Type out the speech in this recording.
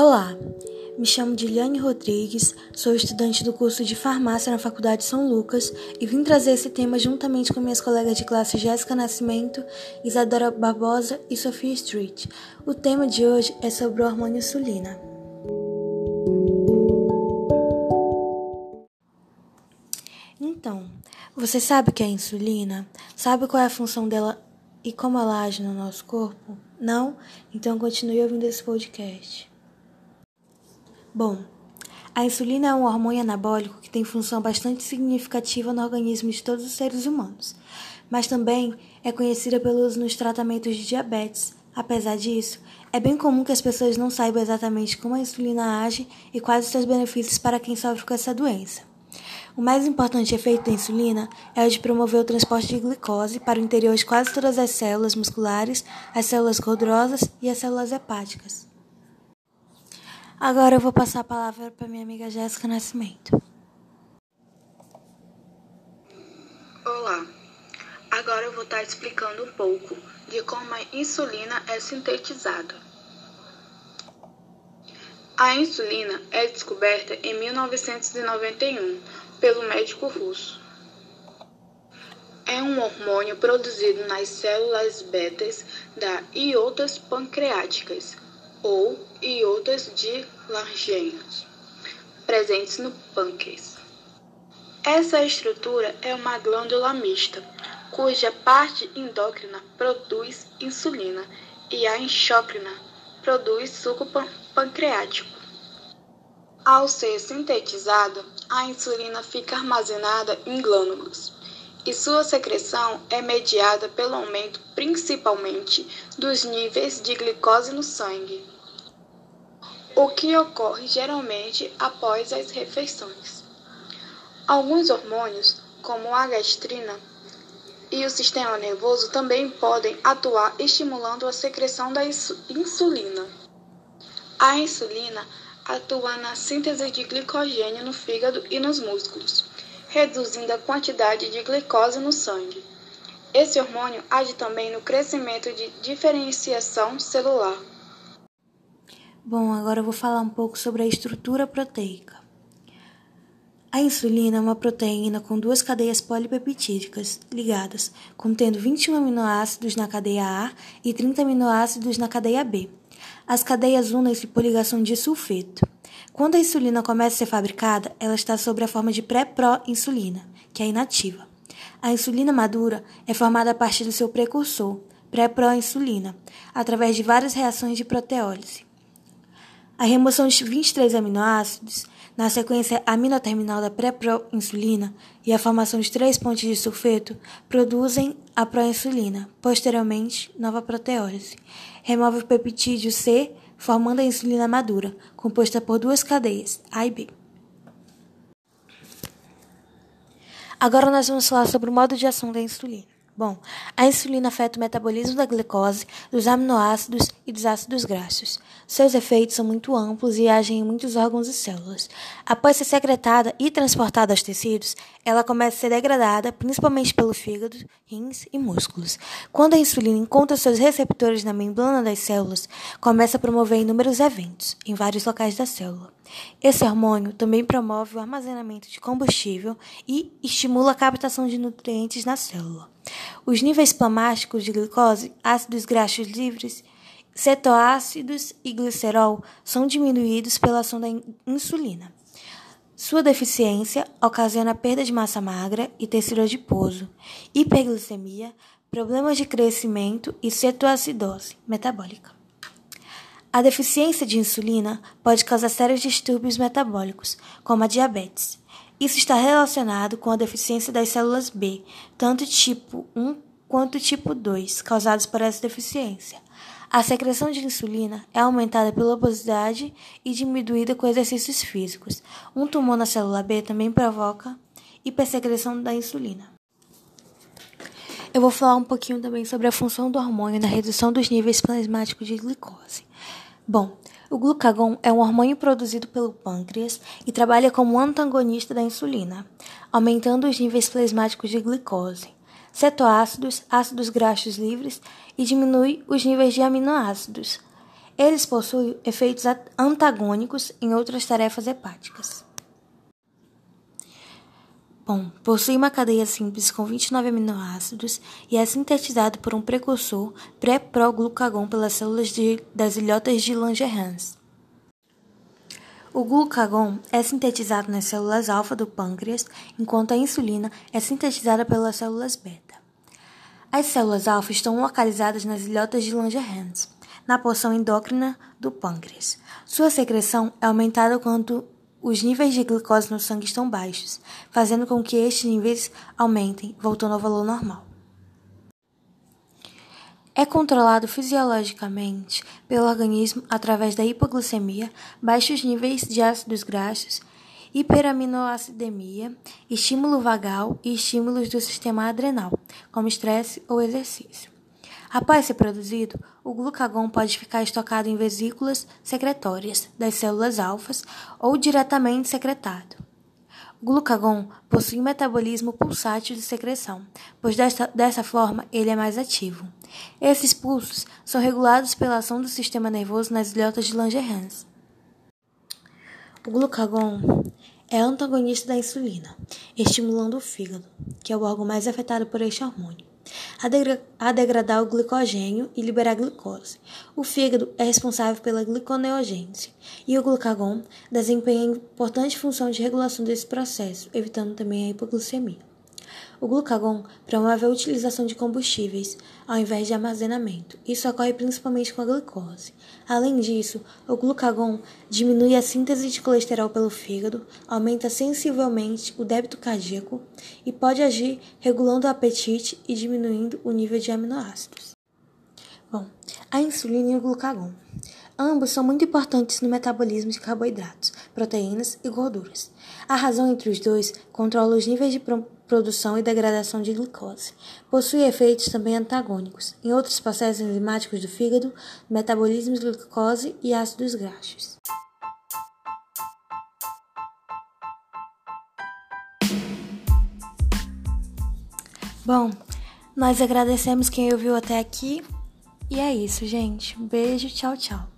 Olá, me chamo Diliane Rodrigues, sou estudante do curso de farmácia na Faculdade São Lucas e vim trazer esse tema juntamente com minhas colegas de classe Jéssica Nascimento, Isadora Barbosa e Sofia Street. O tema de hoje é sobre o hormônio insulina. Então, você sabe o que é insulina? Sabe qual é a função dela e como ela age no nosso corpo? Não? Então continue ouvindo esse podcast. Bom, a insulina é um hormônio anabólico que tem função bastante significativa no organismo de todos os seres humanos, mas também é conhecida pelo uso nos tratamentos de diabetes. Apesar disso, é bem comum que as pessoas não saibam exatamente como a insulina age e quais os seus benefícios para quem sofre com essa doença. O mais importante efeito da insulina é o de promover o transporte de glicose para o interior de quase todas as células musculares, as células gordurosas e as células hepáticas. Agora eu vou passar a palavra para minha amiga Jéssica Nascimento. Olá, agora eu vou estar explicando um pouco de como a insulina é sintetizada. A insulina é descoberta em 1991 pelo médico russo. É um hormônio produzido nas células betas da iotas pancreáticas ou iotas de Langerhans, presentes no pâncreas. Essa estrutura é uma glândula mista, cuja parte endócrina produz insulina e a endócrina produz suco pancreático. Ao ser sintetizada, a insulina fica armazenada em glândulas e sua secreção é mediada pelo aumento principalmente dos níveis de glicose no sangue, o que ocorre geralmente após as refeições. Alguns hormônios, como a gastrina e o sistema nervoso, também podem atuar estimulando a secreção da insulina. A insulina atua na síntese de glicogênio no fígado e nos músculos, reduzindo a quantidade de glicose no sangue. Esse hormônio age também no crescimento de diferenciação celular. Bom, agora eu vou falar um pouco sobre a estrutura proteica. A insulina é uma proteína com duas cadeias polipeptídicas ligadas, contendo 21 aminoácidos na cadeia A e 30 aminoácidos na cadeia B. As cadeias unem-se por ligação de sulfeto. Quando a insulina começa a ser fabricada, ela está sob a forma de pré-pró-insulina, que é inativa. A insulina madura é formada a partir do seu precursor, pré-pró-insulina, através de várias reações de proteólise. A remoção de 23 aminoácidos na sequência aminoterminal da pré-proinsulina e a formação de três pontes de sulfeto produzem a proinsulina, posteriormente nova proteólise. Remove o peptídeo C, formando a insulina madura, composta por duas cadeias, A e B. Agora nós vamos falar sobre o modo de ação da insulina. Bom, a insulina afeta o metabolismo da glicose, dos aminoácidos e dos ácidos graxos. Seus efeitos são muito amplos e agem em muitos órgãos e células. Após ser secretada e transportada aos tecidos, ela começa a ser degradada, principalmente pelo fígado, rins e músculos. Quando a insulina encontra seus receptores na membrana das células, começa a promover inúmeros eventos em vários locais da célula. Esse hormônio também promove o armazenamento de combustível e estimula a captação de nutrientes na célula. Os níveis plasmáticos de glicose, ácidos graxos livres, cetoácidos e glicerol são diminuídos pela ação da insulina. Sua deficiência ocasiona perda de massa magra e tecido adiposo, hiperglicemia, problemas de crescimento e cetoacidose metabólica. A deficiência de insulina pode causar sérios distúrbios metabólicos, como a diabetes. Isso está relacionado com a deficiência das células B, tanto tipo 1 quanto tipo 2, causados por essa deficiência. A secreção de insulina é aumentada pela obesidade e diminuída com exercícios físicos. Um tumor na célula B também provoca hipersecreção da insulina. Eu vou falar um pouquinho também sobre a função do hormônio na redução dos níveis plasmáticos de glicose. Bom, o glucagon é um hormônio produzido pelo pâncreas e trabalha como antagonista da insulina, aumentando os níveis plasmáticos de glicose, cetoácidos, ácidos graxos livres e diminui os níveis de aminoácidos. Eles possuem efeitos antagônicos em outras tarefas hepáticas. Bom, possui uma cadeia simples com 29 aminoácidos e é sintetizado por um precursor pré-proglucagon pelas células de, das ilhotas de Langerhans. O glucagon é sintetizado nas células alfa do pâncreas, enquanto a insulina é sintetizada pelas células beta. As células alfa estão localizadas nas ilhotas de Langerhans, na porção endócrina do pâncreas. Sua secreção é aumentada quando os níveis de glicose no sangue estão baixos, fazendo com que estes níveis aumentem, voltando ao valor normal. É controlado fisiologicamente pelo organismo através da hipoglicemia, baixos níveis de ácidos graxos, hiperaminoacidemia, estímulo vagal e estímulos do sistema adrenal, como estresse ou exercício. Após ser produzido, o glucagon pode ficar estocado em vesículas secretórias das células alfas ou diretamente secretado. O glucagon possui um metabolismo pulsátil de secreção, pois desta, dessa forma ele é mais ativo. Esses pulsos são regulados pela ação do sistema nervoso nas ilhotas de Langerhans. O glucagon é antagonista da insulina, estimulando o fígado, que é o órgão mais afetado por este hormônio a, degra a degradar o glicogênio e liberar glicose. O fígado é responsável pela gliconeogênese e o glucagon desempenha importante função de regulação desse processo, evitando também a hipoglicemia. O glucagon promove a utilização de combustíveis ao invés de armazenamento. Isso ocorre principalmente com a glicose. Além disso, o glucagon diminui a síntese de colesterol pelo fígado, aumenta sensivelmente o débito cardíaco e pode agir regulando o apetite e diminuindo o nível de aminoácidos. Bom, a insulina e o glucagon. Ambos são muito importantes no metabolismo de carboidratos, proteínas e gorduras. A razão entre os dois controla os níveis de produção e degradação de glicose. Possui efeitos também antagônicos em outros processos enzimáticos do fígado, metabolismo de glicose e ácidos graxos. Bom, nós agradecemos quem ouviu até aqui. E é isso, gente. Beijo, tchau, tchau.